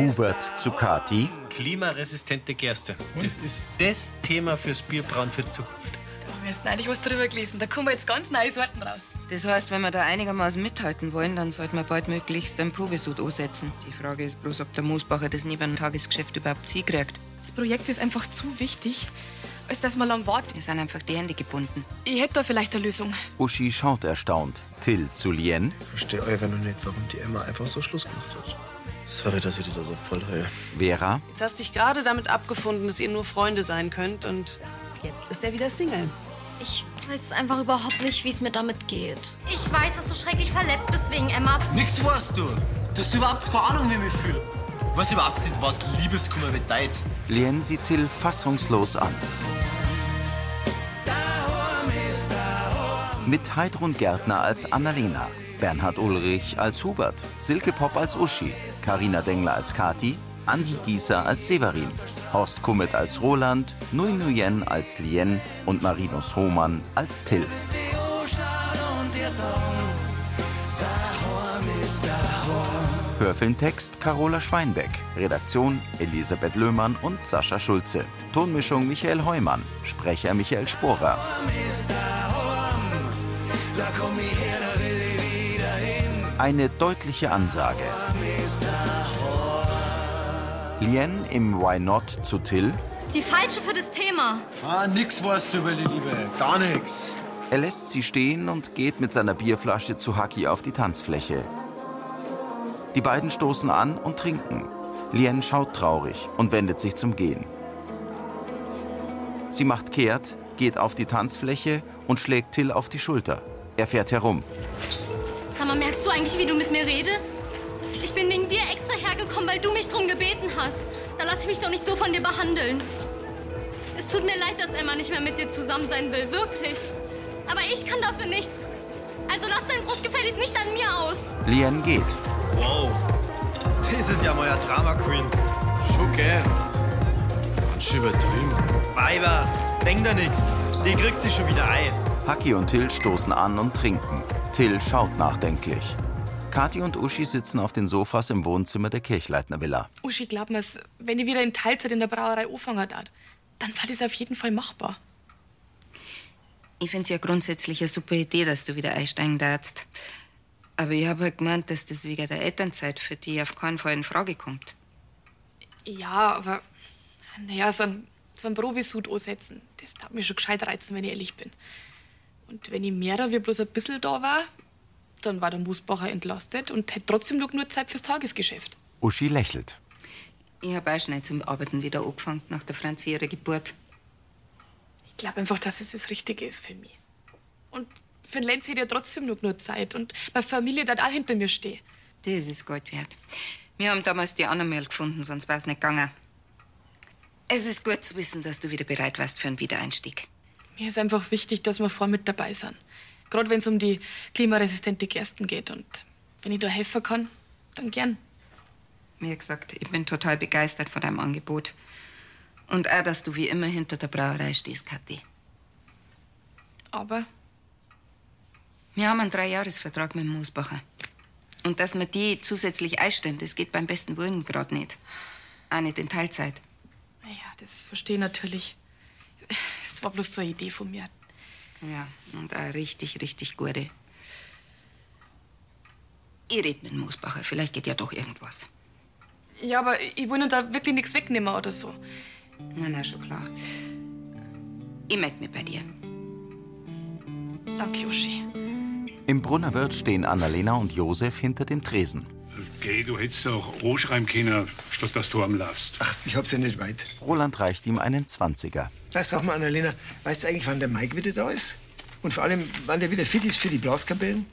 Hubert zu Kati. Klimaresistente Gerste. Das ist das Thema fürs Bierbrauen für die Zukunft. Da haben wir jetzt neulich was drüber gelesen. Da kommen jetzt ganz neue Sorten raus. Das heißt, wenn wir da einigermaßen mithalten wollen, dann sollten wir baldmöglichst einen Probesud ansetzen. Die Frage ist bloß, ob der Moosbacher das neben einem Tagesgeschäft überhaupt sie kriegt. Das Projekt ist einfach zu wichtig, als dass wir lang warten. Wir sind einfach die Hände gebunden. Ich hätte da vielleicht eine Lösung. Uschi schaut erstaunt. Till zu Lien. Verstehe einfach nur nicht, warum die Emma einfach so Schluss gemacht hat. Sorry, dass ich dir da so voll heule. Vera. Jetzt hast dich gerade damit abgefunden, dass ihr nur Freunde sein könnt und jetzt ist er wieder Single. Ich weiß einfach überhaupt nicht, wie es mir damit geht. Ich weiß, dass du schrecklich verletzt bist wegen Emma. Nix weißt du. Du hast überhaupt keine Ahnung, wie ich mich fühle. Weiß überhaupt nicht, was Liebeskummer bedeutet. Lien sieht Till fassungslos an. Mit Heidrun Gärtner als Annalena, Bernhard Ulrich als Hubert, Silke Popp als Uschi, Karina Dengler als Kati, Andi Gieser als Severin, Horst Kummet als Roland, Nui Nguyen als Lien und Marinus Hohmann als Till. Hörfilmtext Carola Schweinbeck, Redaktion Elisabeth Löhmann und Sascha Schulze, Tonmischung Michael Heumann, Sprecher Michael Sporer. Eine deutliche Ansage. Lien im Why Not zu Till. Die falsche für das Thema. Ah, nix weißt du über die Liebe. Gar nix. Er lässt sie stehen und geht mit seiner Bierflasche zu Haki auf die Tanzfläche. Die beiden stoßen an und trinken. Lien schaut traurig und wendet sich zum Gehen. Sie macht kehrt, geht auf die Tanzfläche und schlägt Till auf die Schulter. Er fährt herum. Sag mal, merkst du eigentlich, wie du mit mir redest? Ich bin wegen dir extra hergekommen, weil du mich drum gebeten hast. Da lass ich mich doch nicht so von dir behandeln. Es tut mir leid, dass Emma nicht mehr mit dir zusammen sein will, wirklich. Aber ich kann dafür nichts. Also lass dein Frust gefälligst nicht an mir aus. Lien geht. Wow. Das ist ja mal eine Drama Queen. Schon. Ganz schön übertrieben. Weiber, denk da nix. Die kriegt sich schon wieder ein. Haki und Till stoßen an und trinken. Till schaut nachdenklich. Kathi und Uschi sitzen auf den Sofas im Wohnzimmer der Kirchleitner Villa. Uschi, glaub mir's, wenn ich wieder in Teilzeit in der Brauerei anfangen darf, dann war das auf jeden Fall machbar. Ich finde es ja grundsätzlich eine super Idee, dass du wieder einsteigen darfst. Aber ich habe halt gemeint, dass das wegen der Elternzeit für dich auf keinen Fall in Frage kommt. Ja, aber naja, so ein, so ein Probesud ansetzen, das darf mich schon gescheit reizen, wenn ich ehrlich bin. Und wenn ich mehrer wie bloß ein bisschen da war, dann war der Musbacher entlastet und hätte trotzdem noch nur Zeit fürs Tagesgeschäft. Uschi lächelt. Ich habe auch schnell zum Arbeiten wieder angefangen nach der Franzi ihrer Geburt. Ich glaube einfach, dass es das Richtige ist für mich. Und für den Lenz hätte ja trotzdem noch nur Zeit und meine Familie da auch hinter mir stehen. Das ist Gold wert. Wir haben damals die Anna-Mail gefunden, sonst wäre es nicht gegangen. Es ist gut zu wissen, dass du wieder bereit warst für einen Wiedereinstieg. Mir ist einfach wichtig, dass wir vor mit dabei sind. Gerade wenn es um die klimaresistente Gersten geht. Und wenn ich da helfen kann, dann gern. Wie gesagt, ich bin total begeistert von deinem Angebot. Und auch, dass du wie immer hinter der Brauerei stehst, Kathi. Aber Wir haben einen Dreijahresvertrag mit dem Moosbacher. Und dass wir die zusätzlich einstellen, das geht beim besten Willen gerade nicht. Auch nicht in Teilzeit. naja, das verstehe ich natürlich. Es war bloß so eine Idee von mir. Ja, und auch richtig, richtig gute. Ich red mit dem Moosbacher, vielleicht geht ja doch irgendwas. Ja, aber ich will nicht da wirklich nichts wegnehmen oder so. Na, na, schon klar. Ich melde mich bei dir. Danke, Uschi. Im Brunnerwirt stehen Annalena und Josef hinter dem Tresen. Geh, du hättest auch anschreiben können, statt dass du am laufst. Ach, ich hab's ja nicht weit. Roland reicht ihm einen Zwanziger. Na, sag mal, Annalena, weißt du eigentlich, wann der Mike wieder da ist? Und vor allem, wann der wieder fit ist für die Blaskapellen?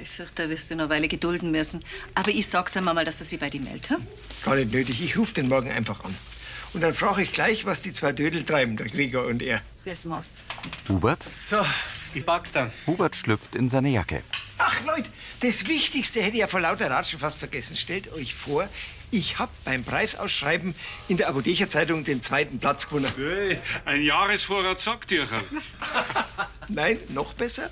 Ich fürchte, da wirst du noch eine Weile gedulden müssen. Aber ich sag's ihm mal, dass er sich bei dir meldet. Hm? Gar nicht nötig. Ich rufe den morgen einfach an. Und dann frage ich gleich, was die zwei Dödel treiben, der Gregor und er. Wie es machst. Hubert? So, ich pack's dann. Hubert schlüpft in seine Jacke. Ach, Leute, das Wichtigste hätte ich ja vor lauter Ratschen fast vergessen. Stellt euch vor, ich hab beim Preisausschreiben in der Apothekerzeitung den zweiten Platz gewonnen. Hey, ein Jahresvorrat Sacktücher. Nein, noch besser.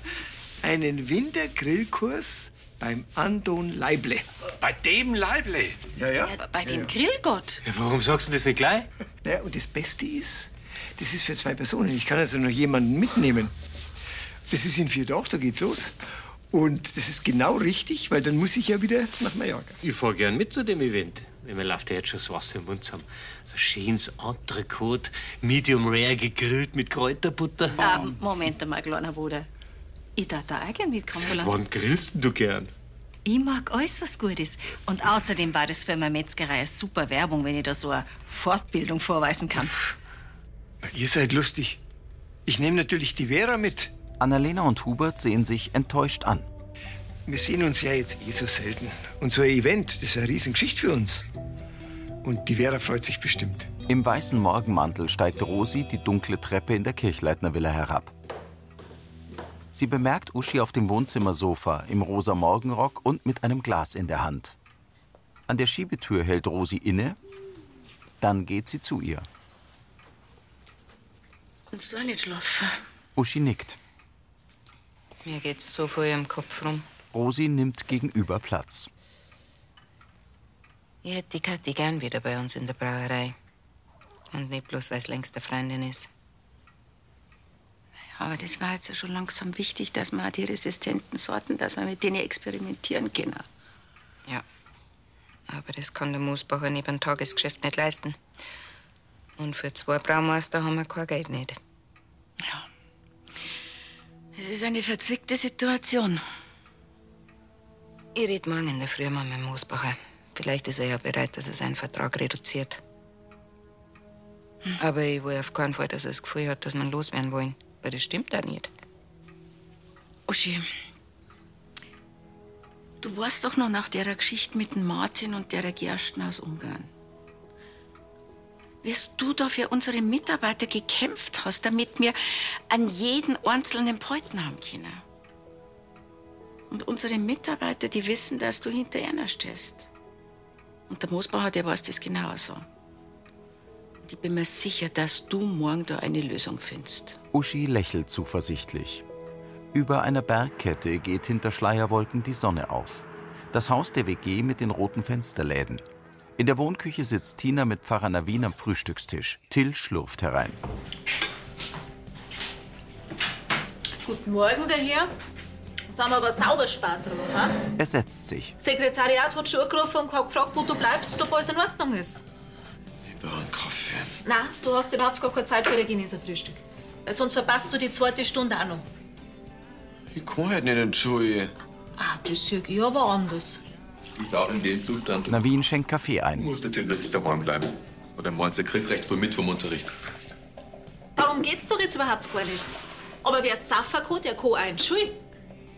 Einen Wintergrillkurs beim Anton Leible. Bei dem Leible? Ja, ja. Bei dem Grillgott. Ja, warum sagst du das nicht gleich? Ja, und das Beste ist, das ist für zwei Personen. Ich kann also noch jemanden mitnehmen. Das ist in vier Tagen, da geht's los. Und das ist genau richtig, weil dann muss ich ja wieder nach Mallorca. Ich fahr gern mit zu dem Event. Wenn wir läuft ja jetzt schon das Wasser im Mund haben. So schönes Entrecote, medium rare gegrillt mit Kräuterbutter. Ah, Moment einmal, kleiner Bruder. Ich darf da auch gern mitkommen. Wann grillst denn du gern? Ich mag alles, was gut ist. Und außerdem war das für meine Metzgerei eine super Werbung, wenn ich da so eine Fortbildung vorweisen kann. Na, ihr seid lustig. Ich nehme natürlich die Vera mit. Annalena und Hubert sehen sich enttäuscht an. Wir sehen uns ja jetzt eh so selten. Und so ein Event, das ist eine Riesengeschichte für uns. Und die Vera freut sich bestimmt. Im weißen Morgenmantel steigt Rosi die dunkle Treppe in der Kirchleitner-Villa herab. Sie bemerkt Uschi auf dem Wohnzimmersofa im rosa Morgenrock und mit einem Glas in der Hand. An der Schiebetür hält Rosi inne, dann geht sie zu ihr. Kannst du auch nicht schlafen? Uschi nickt. Mir geht's so voll im Kopf rum. Rosi nimmt gegenüber Platz. Ich hätte die Kathi gern wieder bei uns in der Brauerei. Und nicht bloß, weil es längst eine Freundin ist. Aber das war jetzt ja schon langsam wichtig, dass man auch die resistenten Sorten, dass man mit denen experimentieren kann. Ja. Aber das kann der Moosbacher neben dem Tagesgeschäft nicht leisten. Und für zwei Braumeister haben wir kein Geld nicht. Es ist eine verzwickte Situation. Ich red morgen in der Früh mal mit Moosbacher. Vielleicht ist er ja bereit, dass er seinen Vertrag reduziert. Aber ich will auf keinen Fall, dass er das Gefühl hat, dass man loswerden wollen. Weil das stimmt auch nicht. Uschi, du warst doch noch nach der Geschichte mit dem Martin und der Gersten aus Ungarn. Wirst du da für unsere Mitarbeiter gekämpft hast, damit wir an jeden einzelnen Beuten haben können. Und unsere Mitarbeiter, die wissen, dass du hinter einer stehst. Und der Moosbauer, der weiß das genauso. Und ich bin mir sicher, dass du morgen da eine Lösung findest. Uschi lächelt zuversichtlich. Über einer Bergkette geht hinter Schleierwolken die Sonne auf. Das Haus der WG mit den roten Fensterläden. In der Wohnküche sitzt Tina mit Pfarrer Navin am Frühstückstisch. Till schlurft herein. Guten Morgen, der Herr. Sind wir aber sauber spät dran, ha? Er setzt sich. Sekretariat hat schon angerufen und hat gefragt, wo du bleibst, ob alles in Ordnung ist. Ich brauche einen Kaffee. Nein, du hast überhaupt gar keine Zeit für ein Genießerfrühstück. Weil sonst verpasst du die zweite Stunde auch noch. Ich kann halt nicht entschuldigen. Ah, das sehe ich aber anders. Ich auch in dem Zustand. Navin schenkt Kaffee ein. Muss der Tinder nicht daheim bleiben. Oder meinst du, er kriegt recht viel mit vom Unterricht? Darum geht's doch jetzt überhaupt gar nicht. Aber wer saufen kann, der kann auch in die Schule.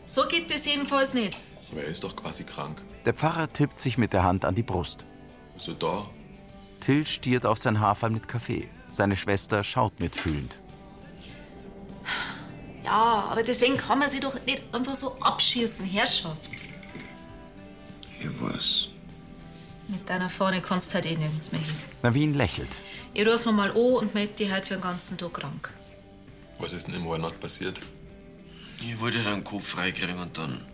So geht das jedenfalls nicht. Aber er ist doch quasi krank. Der Pfarrer tippt sich mit der Hand an die Brust. Ist er da? Till stiert auf sein Haarfall mit Kaffee. Seine Schwester schaut mitfühlend. Ja, aber deswegen kann man sich doch nicht einfach so abschießen, Herrschaft. Ich weiß. Mit deiner Fahne kannst du halt eh nirgends mehr hin. Navin lächelt. Ich ruf noch mal an und melde dich halt für den ganzen Tag krank. Was ist denn im Weihnacht passiert? Ich wollte dann den Kopf freikriegen und dann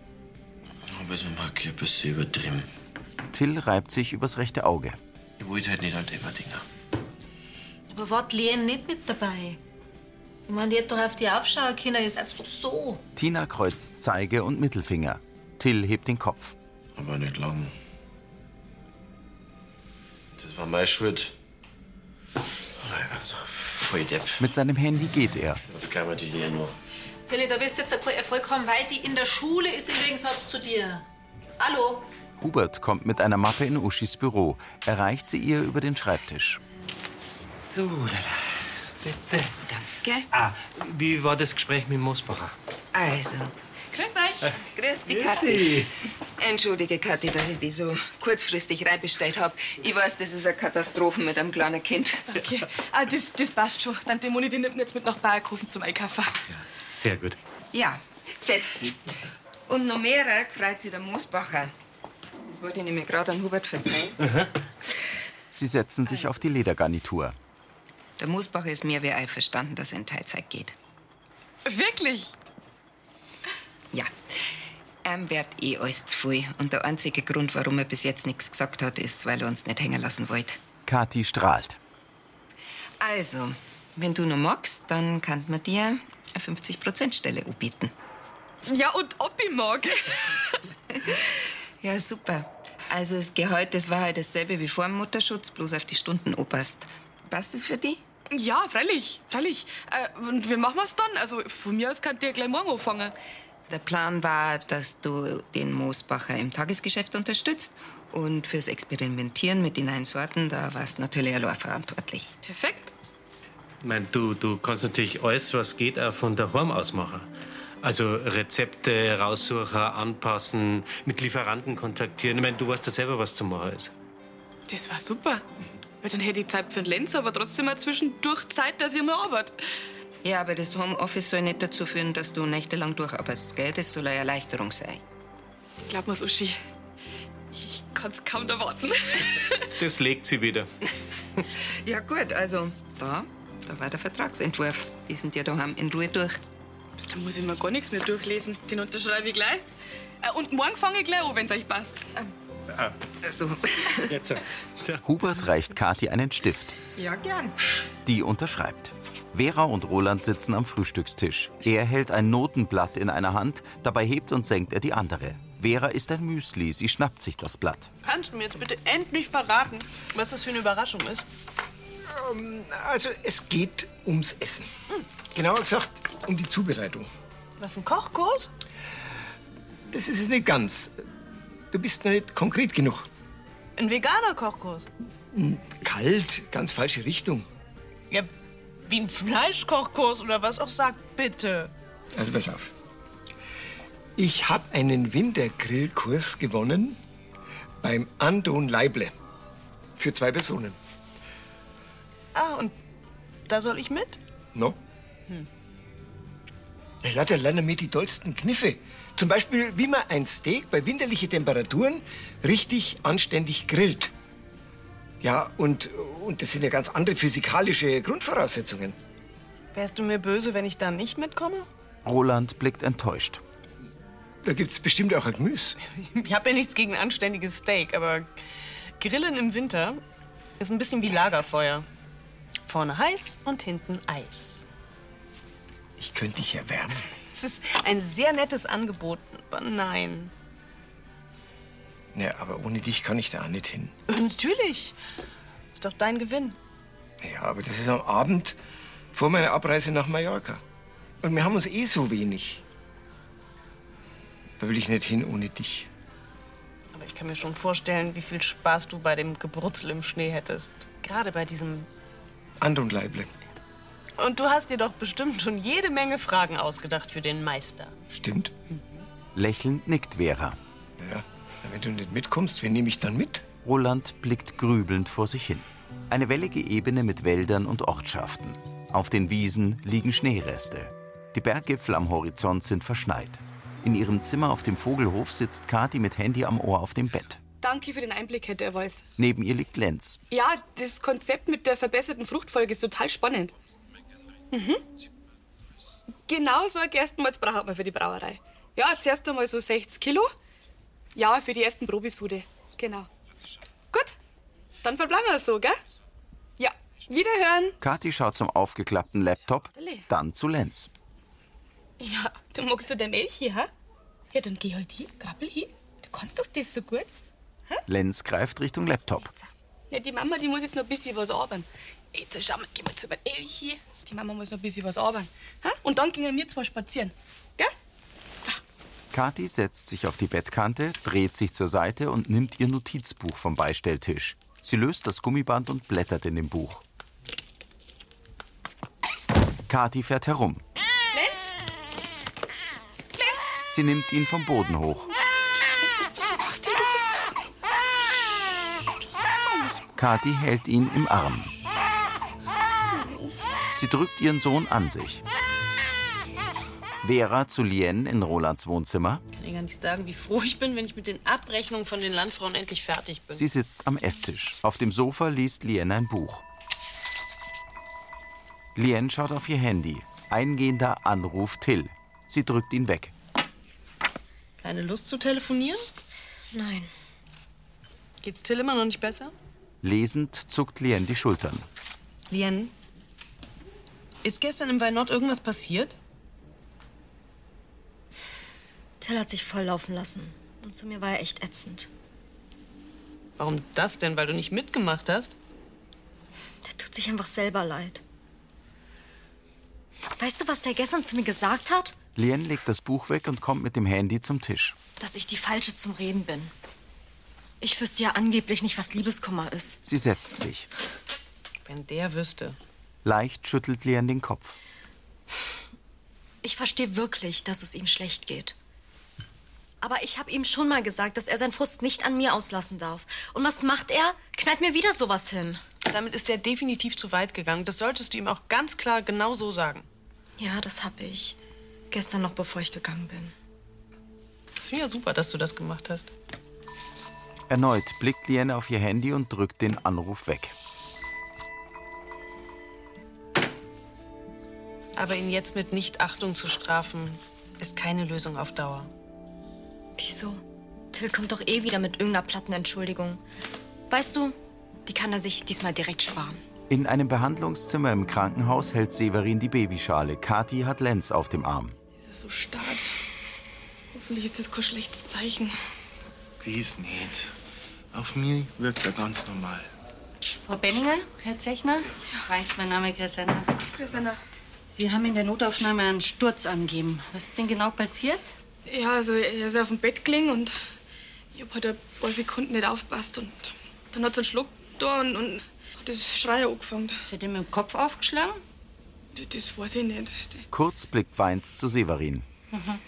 habe ich es mit meinem Körper selber drin. Till reibt sich übers rechte Auge. Ich wollte halt nicht halt immer Dinger. Aber was Lien nicht mit dabei? Ich meine, die hätte doch auf die aufschauen können, ihr seid doch so. Tina kreuzt Zeige und Mittelfinger. Till hebt den Kopf. Aber nicht lang. Das war meine Schuld. Also, voll Depp. Mit seinem Handy geht er. Auf einmal die Lea nur. Tilly, da wirst du jetzt keinen Erfolg haben, weil die in der Schule ist im Gegensatz zu dir. Hallo? Hubert kommt mit einer Mappe in Uschis Büro. Er reicht sie ihr über den Schreibtisch. So, bitte. Danke. Ah, wie war das Gespräch mit Mosbacher? Also, Grüß euch. grüß dich, Grüß Kathi. Entschuldige, Kathi, dass ich die so kurzfristig reinbestellt habe. Ich weiß, das ist eine Katastrophe mit einem kleinen Kind. Okay. Ah, das, das passt schon. Tante Moni, die nimmt ihn jetzt mit nach Bayerkofen zum Einkaufen. Sehr gut. Ja, setz dich. Und noch mehr freut sich der Moosbacher. Das wollte ich nämlich gerade an Hubert verzeihen. Sie setzen sich auf die Ledergarnitur. Der Moosbacher ist mehr wie einverstanden, dass er in Teilzeit geht. Wirklich? Ja. Ähm, wird eh alles zu viel. Und der einzige Grund, warum er bis jetzt nichts gesagt hat, ist, weil er uns nicht hängen lassen wollte. Kathi strahlt. Also, wenn du noch magst, dann kann man dir eine 50%-Stelle anbieten. Ja, und ob ich mag. Ja, super. Also das Gehalt, das war halt dasselbe wie vor dem Mutterschutz, bloß auf die Stunden opasst. Passt das für dich? Ja, freilich, freilich. Äh, und wie machen wir's dann? Also von mir aus könnt ihr gleich morgen anfangen. Der Plan war, dass du den Moosbacher im Tagesgeschäft unterstützt. Und fürs Experimentieren mit den neuen Sorten, da warst du natürlich allein verantwortlich. Perfekt. Ich mein, du, du kannst natürlich alles, was geht, auch von daheim aus machen. Also Rezepte raussuchen, anpassen, mit Lieferanten kontaktieren. Ich mein, du weißt ja selber, was zu machen ist. Das war super. Weil dann hätte ich Zeit für den Lenz, aber trotzdem mal zwischendurch Zeit, dass ich mal arbeite. Ja, aber das Homeoffice soll nicht dazu führen, dass du nächtelang durcharbeitest, gell? Das soll eine Erleichterung sein. Glaub mir's, Uschi. Ich kann's kaum erwarten. Das legt sie wieder. Ja, gut, also da, da war der Vertragsentwurf. Die sind ja daheim in Ruhe durch. Da muss ich mir gar nichts mehr durchlesen. Den unterschreibe ich gleich. Äh, Und morgen fange ich gleich an, wenn's euch passt. Ähm, Also. Jetzt. Hubert reicht Kathi einen Stift. Ja, gern. Die unterschreibt. Vera und Roland sitzen am Frühstückstisch. Er hält ein Notenblatt in einer Hand, dabei hebt und senkt er die andere. Vera isst ein Müsli, sie schnappt sich das Blatt. Kannst du mir jetzt bitte endlich verraten, was das für eine Überraschung ist? Ähm, also, es geht ums Essen. Genauer gesagt, um die Zubereitung. Was, ein Kochkurs? Das ist es nicht ganz. Du bist noch nicht konkret genug. Ein veganer Kochkurs? Hm, Kalt, ganz falsche Richtung. Ja, wie ein Fleischkochkurs oder was auch sagt, bitte. Also pass auf. Ich habe einen Wintergrillkurs gewonnen beim Andon Leible. Für zwei Personen. Ah, und da soll ich mit? No? Hm. Ja, da lernen wir die tollsten Kniffe. Zum Beispiel, wie man ein Steak bei winterlichen Temperaturen richtig anständig grillt. Ja, und, und das sind ja ganz andere physikalische Grundvoraussetzungen. Wärst du mir böse, wenn ich da nicht mitkomme? Roland blickt enttäuscht. Da gibt's bestimmt auch ein Gemüse. Ich habe ja nichts gegen anständiges Steak, aber Grillen im Winter ist ein bisschen wie Lagerfeuer. Vorne heiß und hinten Eis. Ich könnte dich erwärmen. Es ist ein sehr nettes Angebot, aber nein. Ja, aber ohne dich kann ich da auch nicht hin. Natürlich. Ist doch dein Gewinn. Ja, aber das ist am Abend vor meiner Abreise nach Mallorca. Und wir haben uns eh so wenig. Da will ich nicht hin ohne dich. Aber ich kann mir schon vorstellen, wie viel Spaß du bei dem Gebrutzel im Schnee hättest. Gerade bei diesem. Andon Leible. Und du hast dir doch bestimmt schon jede Menge Fragen ausgedacht für den Meister. Stimmt. Lächelnd nickt Vera. Ja, wenn du nicht mitkommst, wen nehme ich dann mit? Roland blickt grübelnd vor sich hin. Eine wellige Ebene mit Wäldern und Ortschaften. Auf den Wiesen liegen Schneereste. Die Berggipfel am Horizont sind verschneit. In ihrem Zimmer auf dem Vogelhof sitzt Kathi mit Handy am Ohr auf dem Bett. Danke für den Einblick, Herr Derweis. Neben ihr liegt Lenz. Ja, das Konzept mit der verbesserten Fruchtfolge ist total spannend. Mhm. Genau so ein Gerstenmalz braucht man für die Brauerei. Ja, zuerst einmal so 60 Kilo. Ja, für die ersten Probesude. Genau. Gut, dann verbleiben wir so, gell? Ja, wiederhören. Kathi schaut zum aufgeklappten Laptop, dann zu Lenz. Ja, du magst du der Milch hier, hä? Ja, dann geh halt hier, krabbel hier. Du kannst doch das so gut. Lenz greift Richtung Laptop. Ja, die Mama, die muss jetzt noch ein bisschen was arbeiten. Jetzt schau mal, geh mal zu der Milch hier. Die Mama muss noch ein bisschen was arbeiten. Hä? Und dann gehen wir zwei spazieren. Gell? Kathi setzt sich auf die Bettkante, dreht sich zur Seite und nimmt ihr Notizbuch vom Beistelltisch. Sie löst das Gummiband und blättert in dem Buch. Kathi fährt herum. Sie nimmt ihn vom Boden hoch. Kathi hält ihn im Arm. Sie drückt ihren Sohn an sich. Vera zu Lien in Rolands Wohnzimmer. Ich kann dir gar nicht sagen, wie froh ich bin, wenn ich mit den Abrechnungen von den Landfrauen endlich fertig bin. Sie sitzt am Esstisch. Auf dem Sofa liest Lien ein Buch. Lien schaut auf ihr Handy. Eingehender Anruf Till. Sie drückt ihn weg. Keine Lust zu telefonieren? Nein. Geht's Till immer noch nicht besser? Lesend zuckt Lien die Schultern. Lien, ist gestern im Weinort irgendwas passiert? Till hat sich voll laufen lassen. Und zu mir war er echt ätzend. Warum das denn? Weil du nicht mitgemacht hast? Der tut sich einfach selber leid. Weißt du, was der gestern zu mir gesagt hat? Lien legt das Buch weg und kommt mit dem Handy zum Tisch. Dass ich die Falsche zum Reden bin. Ich wüsste ja angeblich nicht, was Liebeskummer ist. Sie setzt sich. Wenn der wüsste. Leicht schüttelt Lien den Kopf. Ich verstehe wirklich, dass es ihm schlecht geht. Aber ich habe ihm schon mal gesagt, dass er seinen Frust nicht an mir auslassen darf. Und was macht er? Knallt mir wieder sowas hin. Damit ist er definitiv zu weit gegangen. Das solltest du ihm auch ganz klar genau so sagen. Ja, das habe ich. Gestern noch, bevor ich gegangen bin. Das finde ja super, dass du das gemacht hast. Erneut blickt Lien auf ihr Handy und drückt den Anruf weg. Aber ihn jetzt mit Nichtachtung zu strafen, ist keine Lösung auf Dauer. Wieso? Till kommt doch eh wieder mit irgendeiner platten Entschuldigung. Weißt du, die kann er sich diesmal direkt sparen. In einem Behandlungszimmer im Krankenhaus hält Severin die Babyschale. Kathi hat Lenz auf dem Arm. Das ist so stark. Hoffentlich ist das kein schlechtes Zeichen. Gewiss nicht. Auf mich wirkt er ganz normal. Frau Benninger, Herr Zechner? Reins, mein Name Chrisanna. Chrisanna. Sie haben in der Notaufnahme einen Sturz angeben. Was ist denn genau passiert? Ja, also er ist auf dem Bett gelegen und ich hab halt ein paar Sekunden nicht aufgepasst. Und dann hat es einen Schluck da und, und hat das Schreien angefangen. Ist er mit dem Kopf aufgeschlagen? Das, das weiß ich nicht. Kurz blickt Weins zu Severin. Mhm.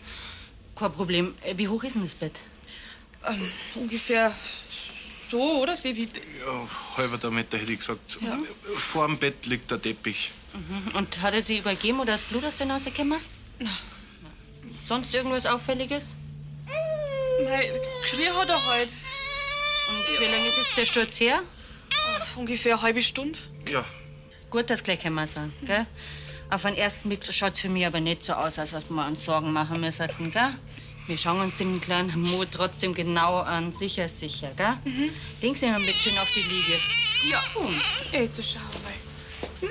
Kein Problem. Äh, Wie hoch ist denn das Bett? Ähm, ungefähr so, oder, Sevi? Ja, halber Meter hätte ich gesagt. Ja. Vor dem Bett liegt der Teppich. Mhm. Und hat er sie übergeben oder das Blut aus der Nase gemacht? Nein. Sonst irgendwas Auffälliges? Nein, geschrien hat er halt. Und wie lange ist jetzt der Sturz her? Ungefähr eine halbe Stunde. Ja. Gut, das gleich können wir sagen, gell? Auf den ersten Blick schaut für mich aber nicht so aus, als ob wir uns Sorgen machen müssen, gell? Wir schauen uns den kleinen Mo trotzdem genau an, sicher, sicher, gell? Mhm. Legen Sie mal ein bisschen auf die Liege. Ja. Jetzt schau mal. Hm?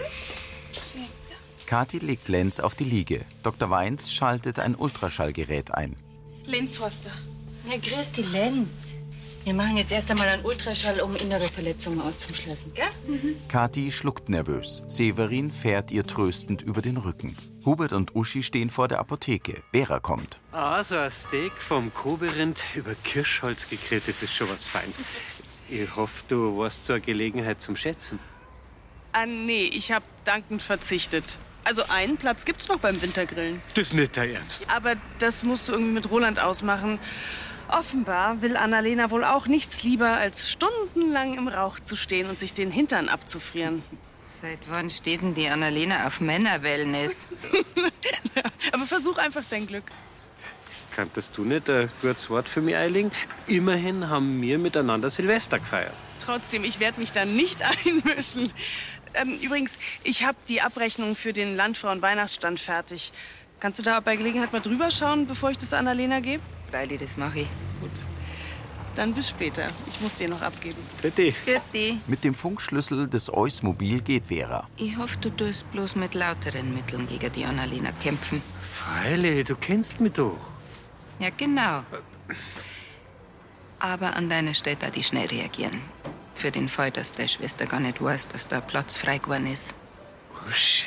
Kathi legt Lenz auf die Liege. Dr. Weins schaltet ein Ultraschallgerät ein. Lenz heißt er. Ja, grüß die Lenz. Wir machen jetzt erst einmal einen Ultraschall, um innere Verletzungen auszuschließen, gell? Mhm. Kathi schluckt nervös. Severin fährt ihr tröstend über den Rücken. Hubert und Uschi stehen vor der Apotheke. Vera kommt. Ah, so ein Steak vom Koberind über Kirschholz gegrillt, das ist schon was Feins. Ich hoffe, du warst zur Gelegenheit zum Schätzen. Ah, nee, ich habe dankend verzichtet. Also einen Platz gibt's noch beim Wintergrillen. Das ist nicht dein Ernst. Aber das musst du irgendwie mit Roland ausmachen. Offenbar will Annalena wohl auch nichts lieber, als stundenlang im Rauch zu stehen und sich den Hintern abzufrieren. Seit wann steht denn die Annalena auf Männerwellness? Aber versuch einfach dein Glück. Kanntest du nicht ein gutes Wort für mich einlegen? Immerhin haben wir miteinander Silvester gefeiert. Trotzdem, ich werde mich da nicht einmischen. Ähm, übrigens, ich habe die Abrechnung für den Landfrauen-Weihnachtsstand fertig. Kannst du da bei Gelegenheit mal drüber schauen, bevor ich das Annalena gebe? Freilich, das mache ich. Gut. Dann bis später. Ich muss dir noch abgeben. Bitte. Bitte. Mit dem Funkschlüssel des Eusmobil geht Vera. Ich hoffe, du tust bloß mit lauteren Mitteln gegen die Annalena kämpfen. Freilich, du kennst mich doch. Ja, genau. Aber an deiner Stelle da die schnell reagieren. Für den Fall, dass deine Schwester gar nicht weiß, dass da Platz frei geworden ist. Uschi,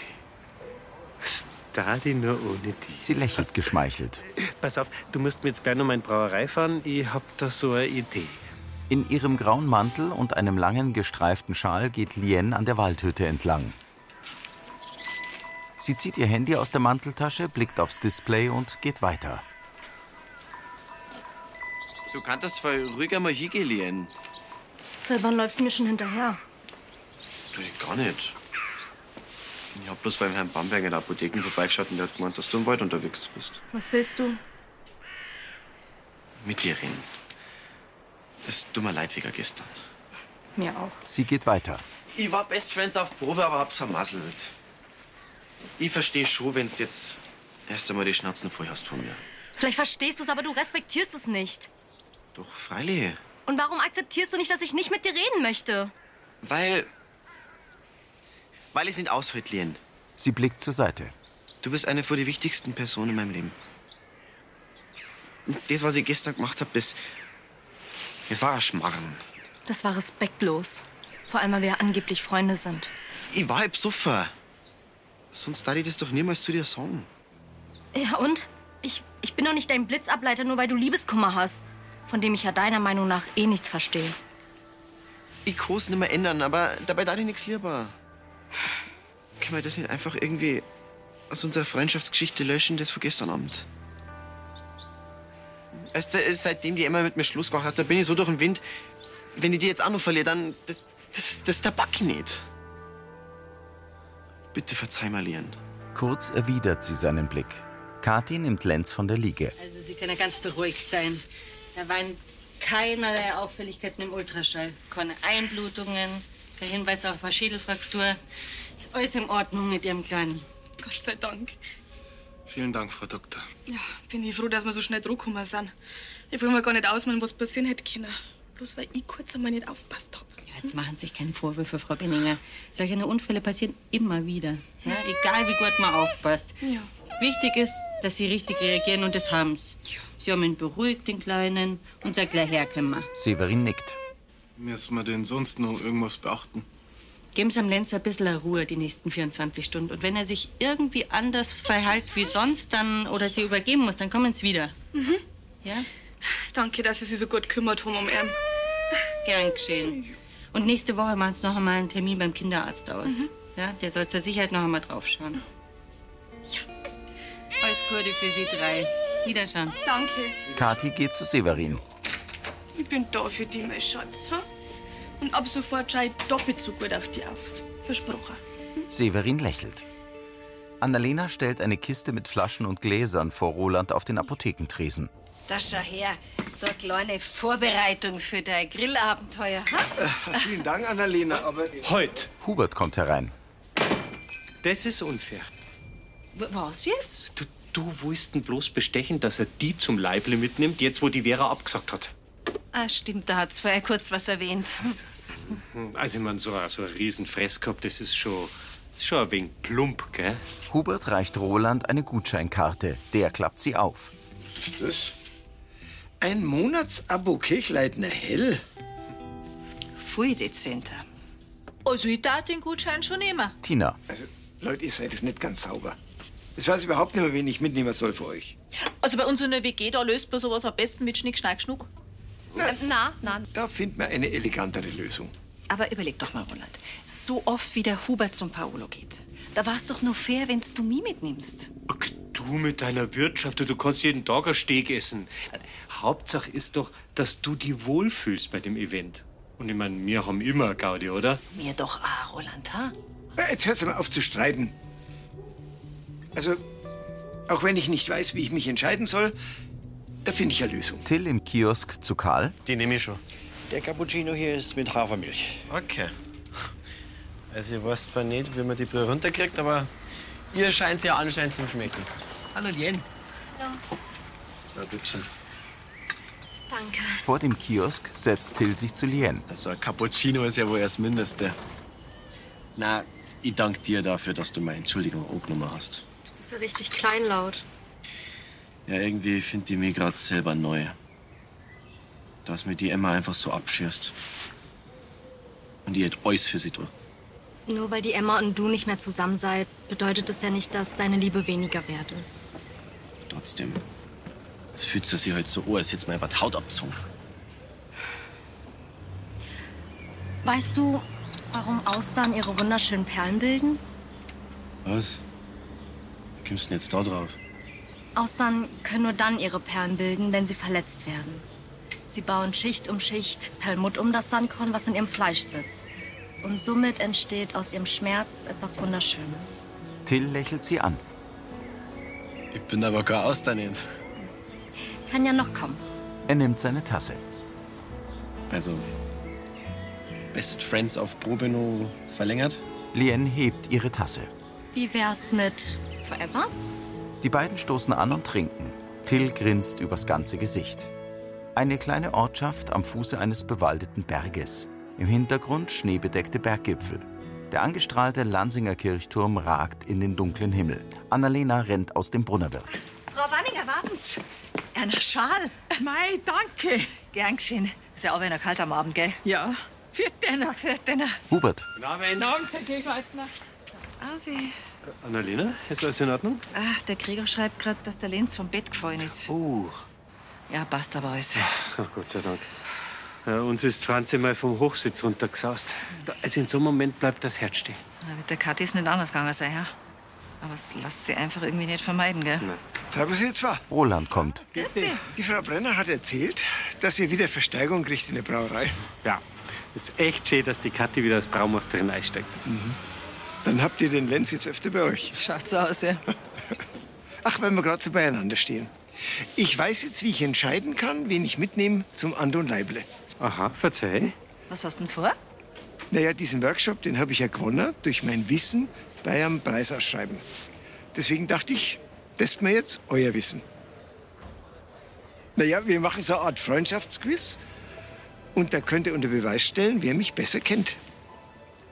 was da die nur ohne die? Sie lächelt geschmeichelt. Pass auf, du musst mir jetzt gleich noch mal in die Brauerei fahren. Ich hab da so eine Idee. In ihrem grauen Mantel und einem langen gestreiften Schal geht Lien an der Waldhütte entlang. Sie zieht ihr Handy aus der Manteltasche, blickt aufs Display und geht weiter. Du kannst voll ruhig einmal hingehen, Lien. Seit wann läufst du mir schon hinterher? Du, gar nicht. Ich hab bloß beim Herrn Bamberg in der Apotheke vorbeigeschaut und der hat gemeint, dass du im Wald unterwegs bist. Was willst du? Mit dir reden. Es tut mir leid wegen gestern. Mir auch. Sie geht weiter. Ich war Best Friends auf Probe, aber hab's vermasselt. Ich versteh schon, wenn's jetzt erst einmal die Schnauzen voll hast von mir. Vielleicht verstehst du es, aber du respektierst es nicht. Doch, freilich. Und warum akzeptierst du nicht, dass ich nicht mit dir reden möchte? Weil. Weil ich es nicht Lien. Sie blickt zur Seite. Du bist eine von den wichtigsten Personen in meinem Leben. Und Das, was ich gestern gemacht habe, das. Das war ein Schmarrn. Das war respektlos. Vor allem, weil wir ja angeblich Freunde sind. Ich war halb Suffer. Sonst darf ich das doch niemals zu dir sagen. Ja, und? Ich, ich bin doch nicht dein Blitzableiter, nur weil du Liebeskummer hast. Von dem ich ja deiner Meinung nach eh nichts verstehe. Ich kann es nicht mehr ändern, aber dabei darf ich nichts lieber. Können wir das nicht einfach irgendwie aus unserer Freundschaftsgeschichte löschen, das von gestern Abend? Weißt du, seitdem die Emma mit mir Schluss gemacht hat, da bin ich so durch den Wind. Wenn ich die jetzt auch noch verliere, dann. Das, das, das tabak ich nicht. Bitte verzeih mal, Lian. Kurz erwidert sie seinen Blick. Kathi nimmt Lenz von der Liege. Also Sie können ganz beruhigt sein. Da waren keinerlei Auffälligkeiten im Ultraschall. Keine Einblutungen, kein Hinweis auf eine Schädelfraktur. Ist alles in Ordnung mit Ihrem Kleinen. Gott sei Dank. Vielen Dank, Frau Doktor. Ja, bin ich froh, dass wir so schnell zurückgekommen sind. Ich will mir gar nicht ausmalen, was passieren hätte können. Bloß weil ich kurz einmal nicht aufpasst hab. Ja, jetzt machen Sie sich keine Vorwürfe, Frau Benninger. Solche Unfälle passieren immer wieder. Ja, egal wie gut man aufpasst. Ja. Wichtig ist, dass Sie richtig reagieren und das haben Sie. Sie haben ihn beruhigt, den Kleinen, und sagt gleich herkommen. Severin nickt. Müssen wir denn sonst noch irgendwas beachten? Geben Sie am Lenz ein bisschen Ruhe die nächsten 24 Stunden. Und wenn er sich irgendwie anders verhält wie sonst, dann oder Sie übergeben muss, dann kommen Sie wieder. Mhm. Ja? Danke, dass Sie sich so gut kümmert haben um ihn. Gern geschehen. Und nächste Woche machen Sie noch einmal einen Termin beim Kinderarzt aus. Mhm. Ja, der soll zur Sicherheit noch einmal draufschauen. Ja. Alles Gute für Sie drei. Wiederschauen. Danke. Kathi geht zu Severin. Ich bin da für dich, mein Schatz. Ha? Und ab sofort schau ich doppelt so gut auf dich auf. Versprochen. Severin lächelt. Annalena stellt eine Kiste mit Flaschen und Gläsern vor Roland auf den Apothekentresen. Da schau her, so eine kleine Vorbereitung für dein Grillabenteuer. Ha? Äh, vielen Dank, Annalena, aber. Heute. Hubert kommt herein. Das ist unfair. Was jetzt? Du, du willst ihn bloß bestechen, dass er die zum Leible mitnimmt, jetzt wo die Vera abgesagt hat. Ah, stimmt, da hat's vorher kurz was erwähnt. Also, ich mein, so, ein- so ein Riesenfress gehabt, das ist schon, schon ein wenig plump, gell? Hubert reicht Roland eine Gutscheinkarte. Der klappt sie auf. Das? Ein Monatsabo Kirchleitner Hell? Pfui dezenter. Also, ich darf den Gutschein schon nehmen. Tina. Also, Leute, ihr seid doch nicht ganz sauber. Ich weiß überhaupt nicht mehr, wen ich mitnehmen soll für euch. Also bei uns in der WG, da löst man sowas am besten mit Schnick, Schnack, Schnuck. Na, na. Da findet man eine elegantere Lösung. Aber überleg doch mal, Roland. So oft wie der Hubert zum Paolo geht. Da war's doch nur fair, wenn's du mich mitnimmst. Du mit deiner Wirtschaft, du, du kannst jeden Tag ein Steak essen. Hauptsache ist doch, dass du dich wohlfühlst bei dem Event. Und ich meine, wir haben immer Gaudi, oder? Mir doch auch, Roland, ha? Ja, Jetzt hörst du mal auf zu streiten. Also, auch wenn ich nicht weiß, wie ich mich entscheiden soll, da finde ich eine Lösung. Till im Kiosk zu Karl. Die nehme ich schon. Der Cappuccino hier ist mit Hafermilch. Okay. Also ich weiß zwar nicht, wie man die Brühe runterkriegt, aber ihr scheint ja anscheinend zu schmecken. Hallo Lien. Na, bitteschön. Danke. Vor dem Kiosk setzt Till sich zu Lien. Also ein Cappuccino ist ja wohl das Mindeste. Na, ich danke dir dafür, dass du meine Entschuldigung angenommen hast. Du bist ja richtig kleinlaut. Ja, irgendwie finde ich mich gerade selber neu. Dass mir die Emma einfach so abschirst. Und die hat alles für sie tun. Nur weil die Emma und du nicht mehr zusammen seid, bedeutet es ja nicht, dass deine Liebe weniger wert ist. Trotzdem. Es fühlt sich halt so an, als jetzt mal was Haut abzogen. Weißt du, warum Austern ihre wunderschönen Perlen bilden? Was? Kommst du denn jetzt da drauf? Austern können nur dann ihre Perlen bilden, wenn sie verletzt werden. Sie bauen Schicht um Schicht Perlmutt um das Sandkorn, was in ihrem Fleisch sitzt. Und somit entsteht aus ihrem Schmerz etwas Wunderschönes. Till lächelt sie an. Ich bin aber gar aus da nicht. Kann ja noch kommen. Er nimmt seine Tasse. Also, Best Friends auf Probe noch verlängert? Lien hebt ihre Tasse. Wie wär's mit Forever? Die beiden stoßen an und trinken. Till grinst übers ganze Gesicht. Eine kleine Ortschaft am Fuße eines bewaldeten Berges. Im Hintergrund schneebedeckte Berggipfel. Der angestrahlte Lansinger Kirchturm ragt in den dunklen Himmel. Annalena rennt aus dem Brunnerwirt. Frau Wanninger, warten's. Einer Schal. Mei, danke. Gern geschehen. Ist ja auch wieder kalt am Abend, gell? Ja. Für Denner. Für Denner. Hubert, Guten Abend. Danke, Gegleitner. Ave. Annalena, ist alles in Ordnung? Ah, der Gregor schreibt gerade, dass der Lenz vom Bett gefallen ist. Oh. Ja, passt aber alles. Ach Gott sei Dank. Ja, uns ist Franzi mal vom Hochsitz runtergesaust. Also in so einem Moment bleibt das Herz stehen. Ja, Mit der Kathi ist nicht anders gegangen, sein Herr. Aber es lässt sie einfach irgendwie nicht vermeiden, gell? Servus ihr zwei. Roland kommt. Grüß dich. Die Frau Brenner hat erzählt, dass ihr wieder Verstärkung kriegt in der Brauerei. Ja, ist echt schön, dass die Kathi wieder als Braumeisterin einsteigt. Dann habt ihr den Lenz jetzt öfter bei euch. Schaut so aus, ja. Ach, weil wir gerade so beieinander stehen. Ich weiß jetzt, wie ich entscheiden kann, wen ich mitnehme zum Andon Leible. Aha, verzeih. Was hast du denn vor? Naja, diesen Workshop, den habe ich ja gewonnen durch mein Wissen bei einem Preisausschreiben. Deswegen dachte ich, testen wir jetzt euer Wissen. Naja, wir machen so eine Art Freundschaftsquiz. Und da könnt ihr unter Beweis stellen, wer mich besser kennt.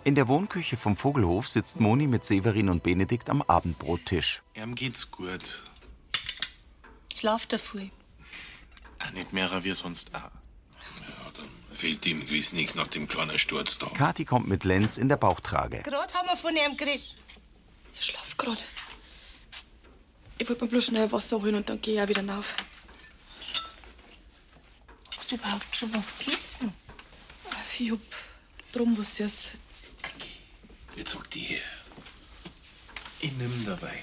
In der Wohnküche vom Vogelhof sitzt Moni mit Severin und Benedikt am Abendbrottisch. Ihm geht's gut. Schlaf dafür. Auch nicht mehr wie sonst auch. Fehlt ihm gewiss nichts nach dem kleinen Sturz da. Kathi kommt mit Lenz in der Bauchtrage. Gerade haben wir von ihm geredet. Ich schlaf gerade. Ich wollte mir bloß schnell Wasser holen und dann gehe ich auch wieder rauf. Hast du überhaupt schon was gegessen? Ich hab drum was Süß. Jetzt sag die her. Ich nimm dabei.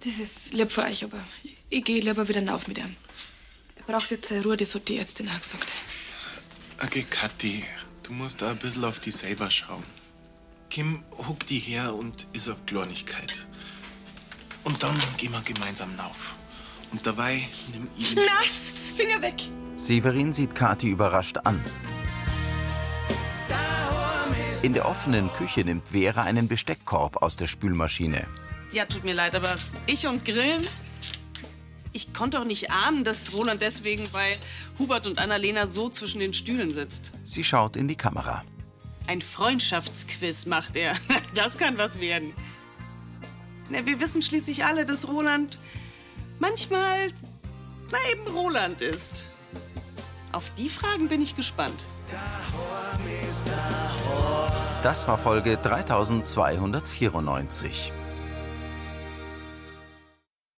Das ist lieb für euch, aber ich, ich gehe lieber wieder rauf mit ihm. Er braucht jetzt seine Ruhe, das hat die Ärztin auch gesagt. Okay, Kathi, du musst da ein bisschen auf dich selber schauen. Kim, huck die her und ist eine Kleinigkeit. Und dann gehen wir gemeinsam rauf. Und dabei nimm ich den Nein, Finger weg! Severin sieht Kathi überrascht an. In der offenen Küche nimmt Vera einen Besteckkorb aus der Spülmaschine. Ja, tut mir leid, aber ich und Grillen? Ich konnte doch nicht ahnen, dass Roland deswegen bei Hubert und Annalena so zwischen den Stühlen sitzt. Sie schaut in die Kamera. Ein Freundschaftsquiz macht er. Das kann was werden. Na, wir wissen schließlich alle, dass Roland manchmal, na eben Roland ist. Auf die Fragen bin ich gespannt. Das war Folge 3294.